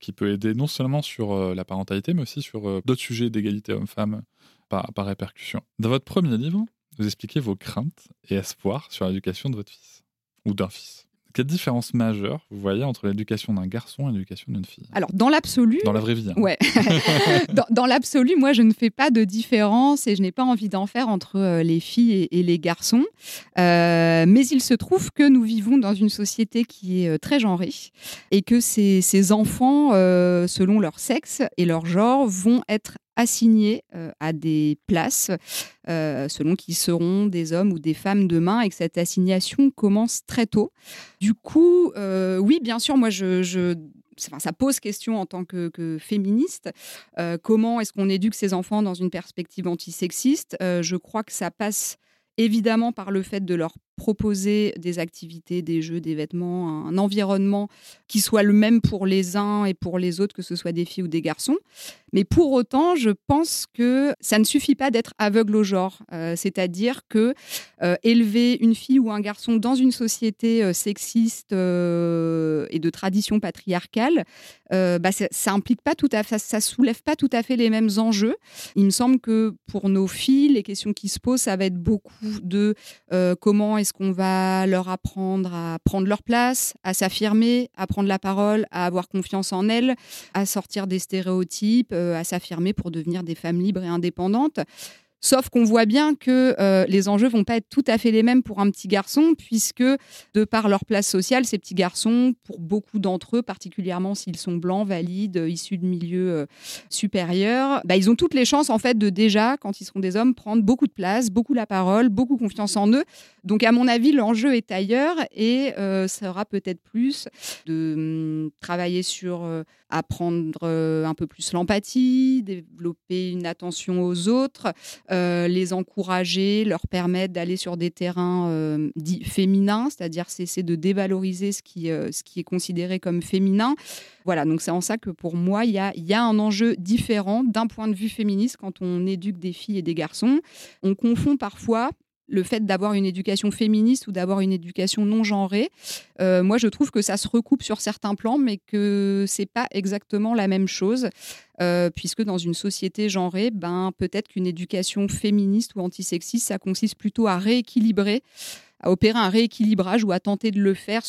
qui peut aider non seulement sur la parentalité, mais aussi sur d'autres sujets d'égalité homme-femme par, par répercussion. Dans votre premier livre, vous expliquez vos craintes et espoirs sur l'éducation de votre fils ou d'un fils. Quelle différence majeure vous voyez entre l'éducation d'un garçon et l'éducation d'une fille? Alors, dans l'absolu. Dans la vraie vie. Hein. Ouais. [LAUGHS] dans, l'absolu, moi, je ne fais pas de différence et je n'ai pas envie d'en faire entre euh, les filles et, les garçons. Euh, mais il se trouve que nous vivons dans une société qui est euh, très genrée et que ces, ces enfants, selon leur sexe et leur genre, vont être assignés euh, à des places euh, selon qu'ils seront des hommes ou des femmes demain et que cette assignation commence très tôt. Du coup, euh, oui, bien sûr, moi, je, ça pose question en tant que, féministe. comment est-ce qu'on éduque ces enfants dans une perspective antisexiste? Je crois que ça passe évidemment par le fait de leur proposer des activités, des jeux, des vêtements, un environnement qui soit le même pour les uns et pour les autres, que ce soit des filles ou des garçons. Mais pour autant, je pense que ça ne suffit pas d'être aveugle au genre. Euh, c'est-à-dire que euh, élever une fille ou un garçon dans une société euh, sexiste et de tradition patriarcale, bah, ça, implique pas tout à fait, ça, soulève pas tout à fait les mêmes enjeux. Il me semble que pour nos filles, les questions qui se posent, ça va être beaucoup de comment est-ce qu'on va leur apprendre à prendre leur place, à s'affirmer, à prendre la parole, à avoir confiance en elles, à sortir des stéréotypes, à s'affirmer pour devenir des femmes libres et indépendantes? Sauf qu'on voit bien que euh, les enjeux vont pas être tout à fait les mêmes pour un petit garçon, puisque de par leur place sociale, ces petits garçons, pour beaucoup d'entre eux, particulièrement s'ils sont blancs, valides, issus de milieux euh, supérieurs, bah, ils ont toutes les chances en fait de déjà, quand ils seront des hommes, prendre beaucoup de place, beaucoup la parole, beaucoup confiance en eux. Donc à mon avis, l'enjeu est ailleurs et euh, ça sera peut-être plus de hum, travailler sur apprendre un peu plus l'empathie, développer une attention aux autres. Euh, les encourager, leur permettre d'aller sur des terrains euh, dits féminins, c'est-à-dire cesser de dévaloriser ce qui, euh, ce qui est considéré comme féminin. Voilà, donc c'est en ça que pour moi, il y a, y a un enjeu différent d'un point de vue féministe quand on éduque des filles et des garçons. On confond parfois le fait d'avoir une éducation féministe ou d'avoir une éducation non genrée, euh, moi je trouve que ça se recoupe sur certains plans, mais que c'est pas exactement la même chose, euh, puisque dans une société genrée, ben peut-être qu'une éducation féministe ou antisexiste, ça consiste plutôt à rééquilibrer, à opérer un rééquilibrage ou à tenter de le faire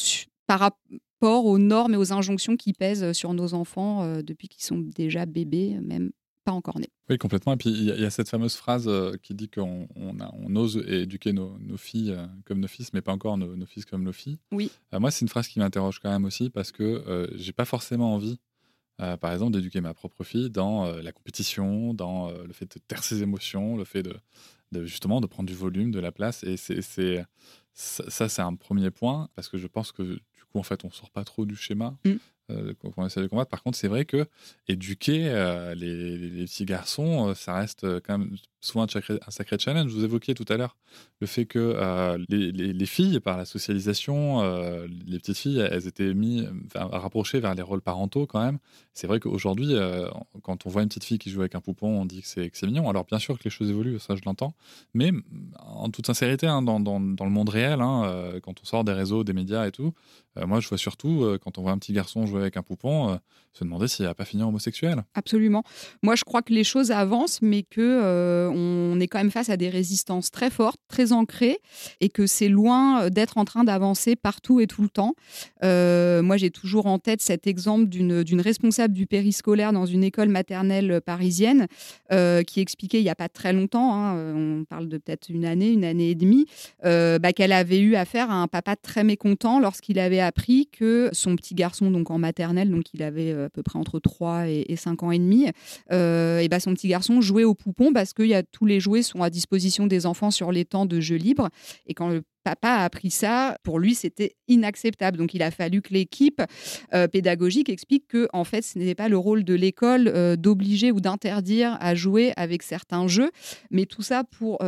par rapport aux normes et aux injonctions qui pèsent sur nos enfants euh, depuis qu'ils sont déjà bébés, même encore né. Oui, complètement. Et puis il y, a cette fameuse phrase euh, qui dit qu'on on, ose éduquer nos, filles euh, comme nos fils, mais pas encore nos, fils comme nos filles. Oui. Euh, moi, c'est une phrase qui m'interroge quand même aussi parce que j'ai pas forcément envie, par exemple, d'éduquer ma propre fille dans la compétition, dans le fait de taire ses émotions, le fait de, justement de prendre du volume, de la place. Et c'est ça, c'est un premier point parce que je pense que du coup, en fait, on sort pas trop du schéma. Mm. Euh, de combattre. Par contre, c'est vrai que éduquer euh, les, petits garçons, euh, ça reste quand même souvent un sacré, challenge. Vous évoquiez tout à l'heure le fait que les, filles, par la socialisation, les petites filles, elles étaient mises, rapprochées vers les rôles parentaux quand même. C'est vrai qu'aujourd'hui, quand on voit une petite fille qui joue avec un poupon, on dit que c'est mignon. Alors bien sûr que les choses évoluent, ça je l'entends. Mais en toute sincérité, hein, dans, le monde réel, hein, quand on sort des réseaux, des médias et tout, moi je vois surtout, quand on voit un petit garçon jouer avec un poupon, euh, se demander s'il n'a pas fini homosexuel. Absolument. Moi, je crois que les choses avancent, mais que euh, on est quand même face à des résistances très fortes, très ancrées, et que c'est loin euh, d'être en train d'avancer partout et tout le temps. moi, j'ai toujours en tête cet exemple d'une responsable du périscolaire dans une école maternelle parisienne qui expliquait il n'y a pas très longtemps, hein, on parle de peut-être une année, une année et demie, bah, qu'elle avait eu affaire à un papa très mécontent lorsqu'il avait appris que son petit garçon, donc en maternelle, donc il avait euh, à peu près entre 3 et, 5 ans et demi. Euh, et bah, son petit garçon jouait au poupon parce que y tous les jouets sont à disposition des enfants sur les temps de jeu libre. Et quand le papa a appris ça, pour lui, c'était inacceptable. Donc, il a fallu que l'équipe euh, pédagogique explique que, en fait, ce n'était pas le rôle de l'école d'obliger ou d'interdire à jouer avec certains jeux, mais tout ça pour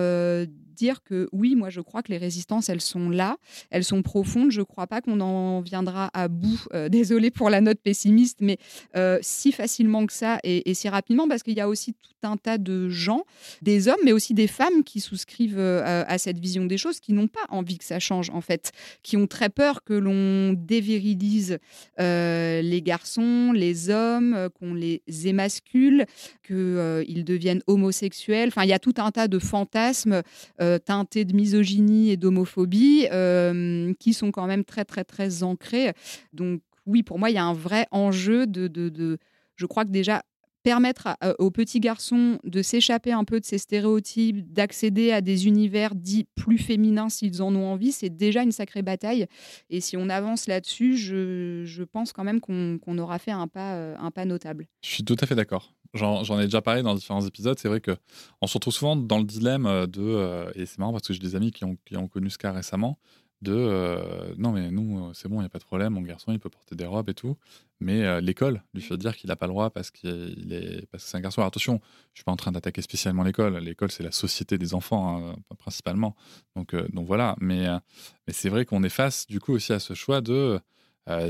dire que oui, moi je crois que les résistances, elles sont là, elles sont profondes. Je ne crois pas qu'on en viendra à bout, euh, [LAUGHS] désolé pour la note pessimiste, mais euh, si facilement que ça et, si rapidement, parce qu'il y a aussi tout un tas de gens, des hommes, mais aussi des femmes qui souscrivent euh, à cette vision des choses, qui n'ont pas envie que ça change en fait, qui ont très peur que l'on dévirilise les garçons, les hommes, qu'on les émascule, qu'ils deviennent homosexuels. Enfin, il y a tout un tas de fantasmes euh, teintés de misogynie et d'homophobie euh, qui sont quand même très, très, très ancrés. Donc, oui, pour moi, il y a un vrai enjeu de, de, je crois que déjà permettre aux petits garçons de s'échapper un peu de ces stéréotypes, d'accéder à des univers dits plus féminins s'ils en ont envie, c'est déjà une sacrée bataille. Et si on avance là-dessus, je, pense quand même qu'on aura fait un pas, euh, un pas notable. Je suis tout à fait d'accord. J'en ai déjà parlé dans différents épisodes. C'est vrai qu'on se retrouve souvent dans le dilemme de. Euh, et c'est marrant parce que j'ai des amis qui ont, qui ont connu ce cas récemment de euh, non mais nous euh, c'est bon il n'y a pas de problème mon garçon il peut porter des robes et tout mais euh, l'école lui fait dire qu'il n'a pas le droit parce qu'il est parce que c'est un garçon Alors, attention je suis pas en train d'attaquer spécialement l'école l'école c'est la société des enfants hein, principalement donc donc voilà mais mais c'est vrai qu'on est face du coup aussi à ce choix de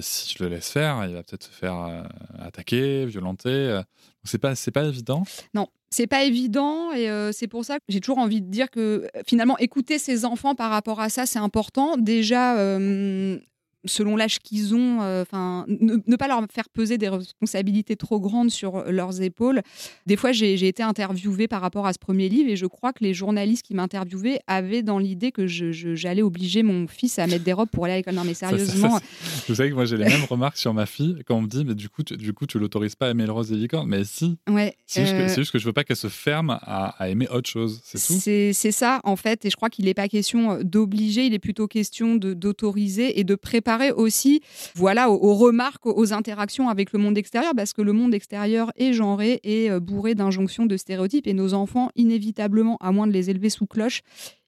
si je le laisse faire il va peut-être se faire attaquer violenter c'est pas c'est pas évident Non, c'est pas évident et euh, c'est pour ça que j'ai toujours envie de dire que euh, finalement écouter ses enfants par rapport à ça c'est important. Déjà, euh, selon l'âge qu'ils ont, euh, enfin, ne, pas leur faire peser des responsabilités trop grandes sur leurs épaules. Des fois, j'ai été interviewée par rapport à ce premier livre et je crois que les journalistes qui m'interviewaient avaient dans l'idée que j'allais obliger mon fils à mettre des robes pour aller à l'école. Non, mais sérieusement. vous savez que moi, j'ai les mêmes remarques sur ma fille quand on me dit, mais du coup, tu, du coup, tu l'autorises pas à aimer le rose et licorne. Mais si. Ouais. C'est juste, euh, juste, que je veux pas qu'elle se ferme à, à aimer autre chose. C'est tout. C'est ça, en fait. Et je crois qu'il n'est pas question d'obliger, il est plutôt question d'autoriser et de préparer aussi voilà, aux, remarques, aux interactions avec le monde extérieur, parce que le monde extérieur est genré et euh, bourré d'injonctions, de stéréotypes, et nos enfants, inévitablement, à moins de les élever sous cloche,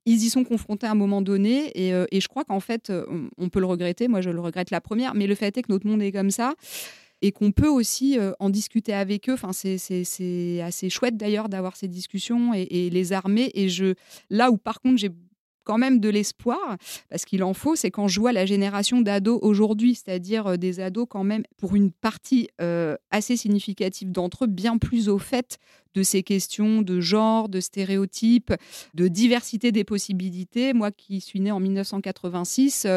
ils y sont confrontés à un moment donné et, euh, je crois qu'en fait, euh, on peut le regretter, moi je le regrette la première, mais le fait est que notre monde est comme ça et qu'on peut aussi en discuter avec eux. Enfin, c'est assez chouette d'ailleurs d'avoir ces discussions et, et, les armer. Et je, là où par contre j'ai quand même de l'espoir, parce qu'il en faut, c'est quand je vois la génération d'ados aujourd'hui, c'est-à-dire euh, des ados quand même, pour une partie euh, assez significative d'entre eux, bien plus au fait de ces questions de genre, de stéréotypes, de diversité des possibilités. Moi qui suis née en 1986,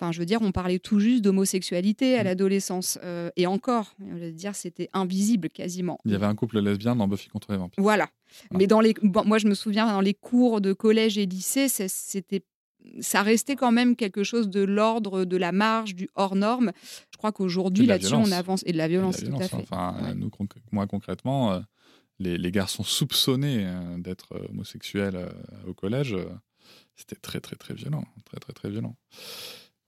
Enfin, je veux dire, on parlait tout juste d'homosexualité à mmh. l'adolescence. Euh, et encore, je veux dire, c'était invisible quasiment. Il y avait un couple lesbien dans Buffy contre les vampires. Voilà. Mais dans les, moi, je me souviens, dans les cours de collège et lycée, c'était ça restait quand même quelque chose de l'ordre, de la marge, du hors norme. Je crois qu'aujourd'hui, là-dessus, on avance. Et de la violence, tout à fait. Enfin, nous, moi, concrètement, euh, les, les, garçons soupçonnés euh, d'être homosexuels au collège, c'était très, très, très violent. Très, très, très violent.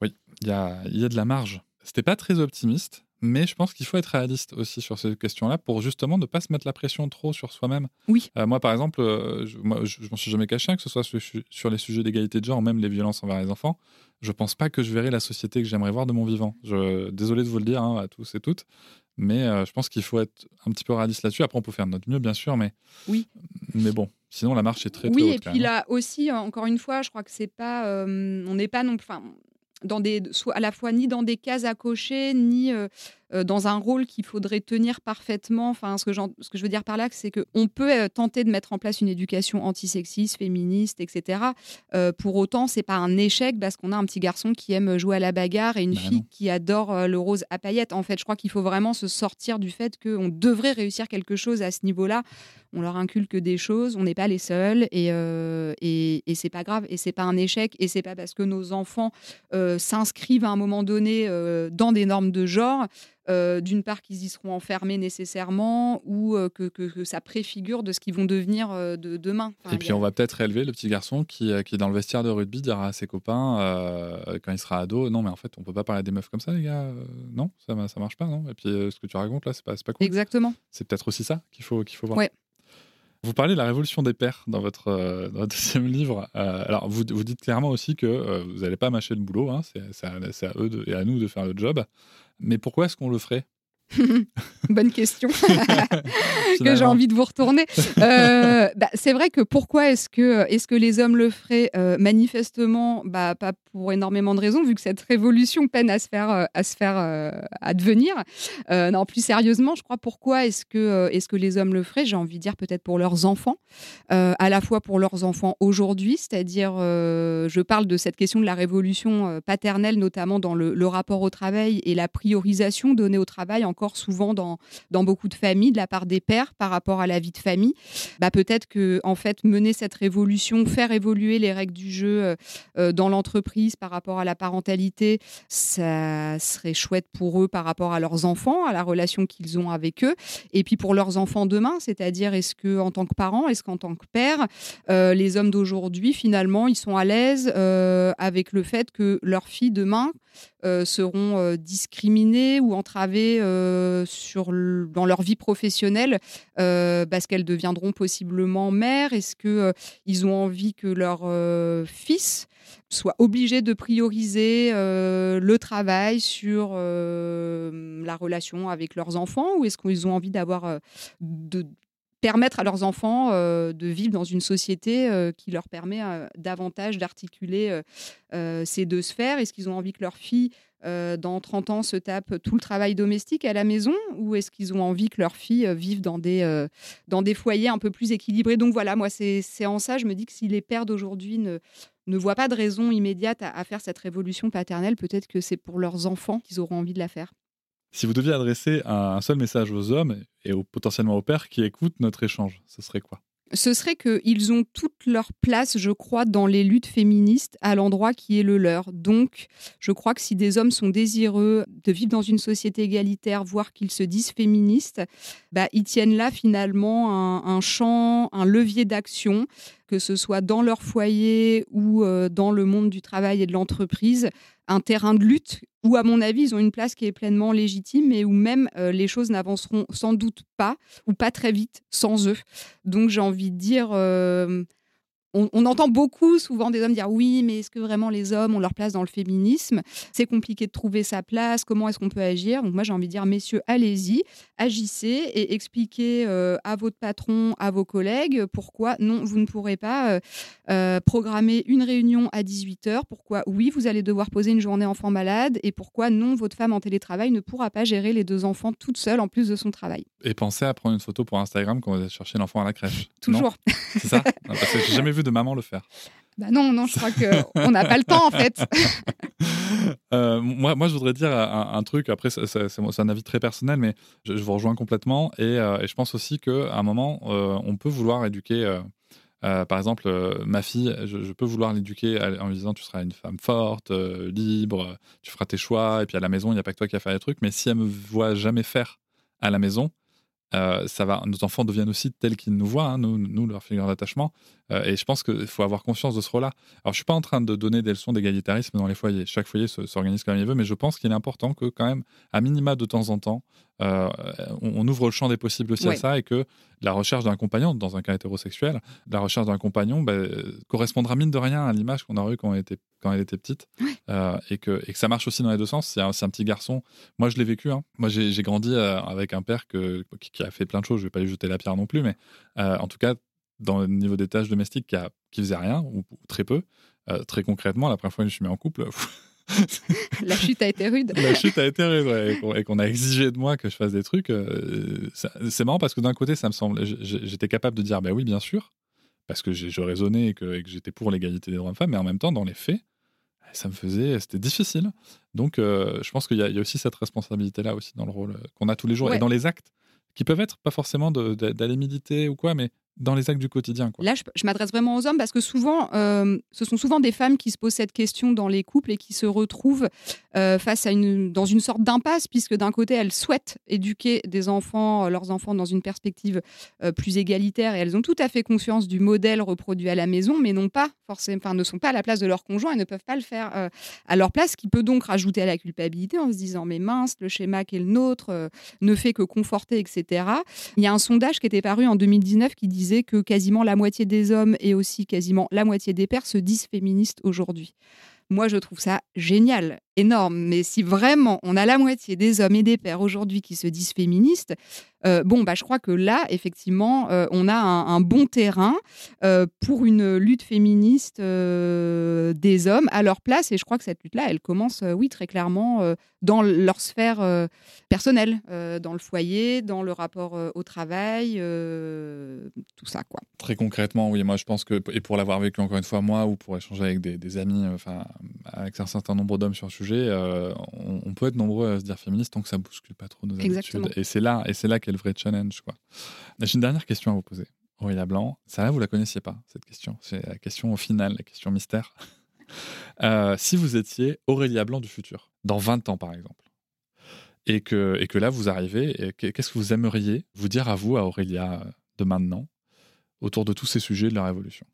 Oui, il y a, y a de la marge. C'était pas très optimiste, mais je pense qu'il faut être réaliste aussi sur ces questions-là pour justement ne pas se mettre la pression trop sur soi-même. Oui. Euh, moi, par exemple, euh, je, moi, je, m'en suis jamais caché, hein, que ce soit sur, les sujets d'égalité de genre ou même les violences envers les enfants. Je pense pas que je verrai la société que j'aimerais voir de mon vivant. Je, désolé de vous le dire hein, à tous et toutes, mais euh, je pense qu'il faut être un petit peu réaliste là-dessus. Après, on peut faire de notre mieux, bien sûr, mais oui. Mais bon, sinon la marche est très, oui, très haute. Oui, et puis là aussi, encore une fois, je crois que c'est pas, on n'est pas non plus dans des, à la fois ni dans des cases à cocher, ni euh, euh, dans un rôle qu'il faudrait tenir parfaitement. Enfin, ce que, ce que je veux dire par là, c'est qu'on peut euh, tenter de mettre en place une éducation antisexiste, féministe, etc. pour autant, c'est pas un échec parce qu'on a un petit garçon qui aime jouer à la bagarre et une bah fille qui adore le rose à paillettes. En fait, je crois qu'il faut vraiment se sortir du fait qu'on devrait réussir quelque chose à ce niveau-là on leur inculque des choses, on n'est pas les seuls et, euh, et, c'est pas grave et c'est pas un échec et c'est pas parce que nos enfants euh, s'inscrivent à un moment donné euh, dans des normes de genre. D'une part qu'ils y seront enfermés nécessairement ou que, ça préfigure de ce qu'ils vont devenir de demain. et puis on va peut-être élever le petit garçon qui, qui est dans le vestiaire de rugby dira à ses copains quand il sera ado non mais en fait on peut pas parler des meufs comme ça les gars non ça, ça marche pas non? Et puis ce que tu racontes là c'est pas, pas cool exactement c'est peut-être aussi ça qu'il faut, qu'il faut voir ouais. Vous parlez de la révolution des pères dans votre, euh, [LAUGHS] deuxième livre. Euh, alors, vous, vous, dites clairement aussi que euh, vous n'allez pas mâcher le boulot, hein, c'est à, à, eux et à nous de faire le job. Mais pourquoi est-ce qu'on le ferait? [LAUGHS] Bonne question [LAUGHS] que j'ai envie de vous retourner. Bah, c'est vrai que pourquoi est-ce que, est que les hommes le feraient? Manifestement, bah, pas pour énormément de raisons, vu que cette révolution peine à se faire, euh, à se faire advenir. non, plus sérieusement, je crois pourquoi est-ce que, est que les hommes le feraient? J'ai envie de dire peut-être pour leurs enfants, à la fois pour leurs enfants aujourd'hui, c'est-à-dire, je parle de cette question de la révolution paternelle, notamment dans le, le rapport au travail et la priorisation donnée au travail encore souvent dans, dans beaucoup de familles de la part des pères par rapport à la vie de famille. Bah, peut-être que en fait mener cette révolution, faire évoluer les règles du jeu euh, euh, dans l'entreprise par rapport à la parentalité, ça serait chouette pour eux par rapport à leurs enfants, à la relation qu'ils ont avec eux, et puis pour leurs enfants demain, c'est-à-dire est-ce que en tant que parents, est-ce qu'en tant que père, euh, les hommes d'aujourd'hui finalement ils sont à l'aise avec le fait que leurs filles demain euh, seront euh, discriminées ou entravées euh, dans leur vie professionnelle parce qu'elles deviendront possiblement mères? Est-ce qu'ils ont envie que leur fils soient obligés de prioriser le travail sur la relation avec leurs enfants ou est-ce qu'ils ont envie d'avoir de permettre à leurs enfants de vivre dans une société qui leur permet davantage d'articuler ces deux sphères Est-ce qu'ils ont envie que leur fille euh, dans 30 ans, se tapent tout le travail domestique à la maison ou est-ce qu'ils ont envie que leurs filles euh, vivent dans des, euh, dans des foyers un peu plus équilibrés? Donc voilà, moi, c'est en ça, je me dis que si les pères d'aujourd'hui ne voient pas de raison immédiate à, faire cette révolution paternelle, peut-être que c'est pour leurs enfants qu'ils auront envie de la faire. Si vous deviez adresser un seul message aux hommes et potentiellement aux pères qui écoutent notre échange, ce serait quoi? Ce serait qu'ils ont toute leur place, je crois, dans les luttes féministes à l'endroit qui est le leur. Donc, je crois que si des hommes sont désireux de vivre dans une société égalitaire, voire qu'ils se disent féministes, bah, ils tiennent là finalement un champ, un levier d'action que ce soit dans leur foyer ou euh, dans le monde du travail et de l'entreprise, un terrain de lutte où, à mon avis, ils ont une place qui est pleinement légitime et où même euh, les choses n'avanceront sans doute pas ou pas très vite sans eux. Donc j'ai envie de dire, euh, on, entend beaucoup souvent des hommes dire oui, mais est-ce que vraiment les hommes ont leur place dans le féminisme? C'est compliqué de trouver sa place, comment est-ce qu'on peut agir? Donc moi j'ai envie de dire, messieurs, allez-y, agissez et expliquez euh, à votre patron, à vos collègues pourquoi non, vous ne pourrez pas euh, euh, programmer une réunion à 18h, pourquoi oui, vous allez devoir poser une journée enfant malade et pourquoi non, votre femme en télétravail ne pourra pas gérer les deux enfants toute seule en plus de son travail. Et pensez à prendre une photo pour Instagram quand vous allez chercher l'enfant à la crèche. Toujours. C'est ça? Parce que j'ai jamais vu de maman le faire. Bah non, non, je crois qu'on n'a pas le temps en fait. [LAUGHS] Euh, moi, moi, je voudrais dire un, truc, après, c'est un avis très personnel, mais je, vous rejoins complètement. Et, euh, et je pense aussi qu'à un moment, euh, on peut vouloir éduquer. par exemple, ma fille, je, peux vouloir l'éduquer en lui disant tu seras une femme forte, libre, tu feras tes choix, et puis à la maison, il n'y a pas que toi qui as fait les trucs. Mais si elle me voit jamais faire à la maison, euh, ça va, nos enfants deviennent aussi tels qu'ils nous voient, hein, nous, leur figure d'attachement. Euh, et je pense qu'il faut avoir conscience de ce rôle-là. Alors, je suis pas en train de donner des leçons d'égalitarisme dans les foyers. Chaque foyer s'organise comme il veut, mais je pense qu'il est important que, quand même, à minima de temps en temps, euh, on, ouvre le champ des possibles aussi à ça et que la recherche d'un compagnon, dans un cas hétérosexuel, la recherche d'un compagnon bah, correspondra mine de rien à l'image qu'on a eue quand, était, quand elle était petite. et, que, et que ça marche aussi dans les deux sens. C'est un, un, petit garçon. Moi, je l'ai vécu. Hein. Moi, j'ai grandi avec un père que, qui, a fait plein de choses. Je vais pas lui jeter la pierre non plus, mais en tout cas, dans le niveau des tâches domestiques qui, a, qui faisait rien ou, très peu. Euh, très concrètement, la première fois que je suis mis en couple, [LAUGHS] la chute a été rude. La chute a été rude, et qu'on a exigé de moi que je fasse des trucs. Euh, c'est marrant parce que d'un côté, ça me semble, j'étais capable de dire, ben oui, bien sûr, parce que je raisonnais et que, j'étais pour l'égalité des droits de femmes, mais en même temps, dans les faits, ça me faisait, c'était difficile. Donc, euh, je pense qu'il y, a aussi cette responsabilité-là aussi dans le rôle qu'on a tous les jours et dans les actes qui peuvent être pas forcément d'aller méditer ou quoi, mais dans les actes du quotidien. Là, je, m'adresse vraiment aux hommes parce que souvent, euh, ce sont souvent des femmes qui se posent cette question dans les couples et qui se retrouvent euh, face à une, dans une sorte d'impasse, puisque d'un côté, elles souhaitent éduquer des enfants, euh, leurs enfants, dans une perspective plus égalitaire et elles ont tout à fait conscience du modèle reproduit à la maison, mais n'ont pas forcément, enfin, ne sont pas à la place de leur conjoint et ne peuvent pas le faire à leur place, ce qui peut donc rajouter à la culpabilité en se disant mais mince, le schéma qui est le nôtre ne fait que conforter, etc. Il y a un sondage qui était paru en 2019 qui dit que quasiment la moitié des hommes et aussi quasiment la moitié des pères se disent féministes aujourd'hui. Moi, je trouve ça génial, énorme. Mais si vraiment on a la moitié des hommes et des pères aujourd'hui qui se disent féministes, euh, bon, bah, je crois que là, effectivement, euh, on a un, bon terrain euh, pour une lutte féministe des hommes à leur place. Et je crois que cette lutte-là, elle commence, oui, très clairement dans leur sphère personnelle, dans le foyer, dans le rapport au travail, tout ça, quoi. Très concrètement, oui, moi, je pense que, et pour l'avoir vécu encore une fois, moi, ou pour échanger avec des, amis, enfin, avec un certain nombre d'hommes sur le sujet, on, peut être nombreux à se dire féministe tant que ça bouscule pas trop nos habitudes. Et c'est là, et c'est là le vrai challenge. Quoi. J'ai une dernière question à vous poser. Aurélia Blanc, ça là, vous la connaissiez pas, cette question. C'est la question au final, la question mystère. [LAUGHS] Euh, si vous étiez Aurélia Blanc du futur, dans 20 ans par exemple, et que, et que là vous arrivez, qu'est-ce que vous aimeriez vous dire à vous, à Aurélia de maintenant, autour de tous ces sujets de la révolution?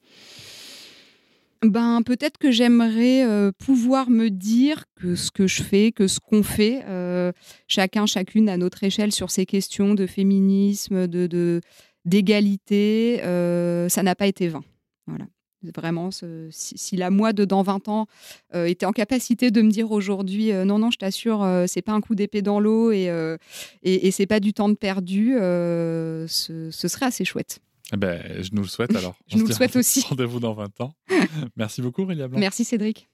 Ben, peut-être que j'aimerais euh, pouvoir me dire que ce que je fais, que ce qu'on fait, euh, chacun, chacune à notre échelle sur ces questions de féminisme, de d'égalité, euh, ça n'a pas été vain. Voilà. Vraiment, ce- si, si la moi de dans 20 ans était en capacité de me dire aujourd'hui, non, non, je t'assure, c'est pas un coup d'épée dans l'eau et, et, et c'est pas du temps de perdu, ce, ce serait assez chouette. Eh ben, je nous le souhaite alors. [LAUGHS] Je On nous le souhaite aussi. Rendez-vous dans 20 ans. [LAUGHS] Merci beaucoup, Aurélia Blanc. Merci Cédric.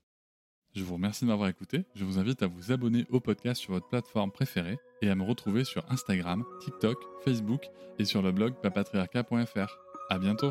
Je vous remercie de m'avoir écouté. Je vous invite à vous abonner au podcast sur votre plateforme préférée et à me retrouver sur Instagram, TikTok, Facebook et sur le blog papatriarca.fr. À bientôt.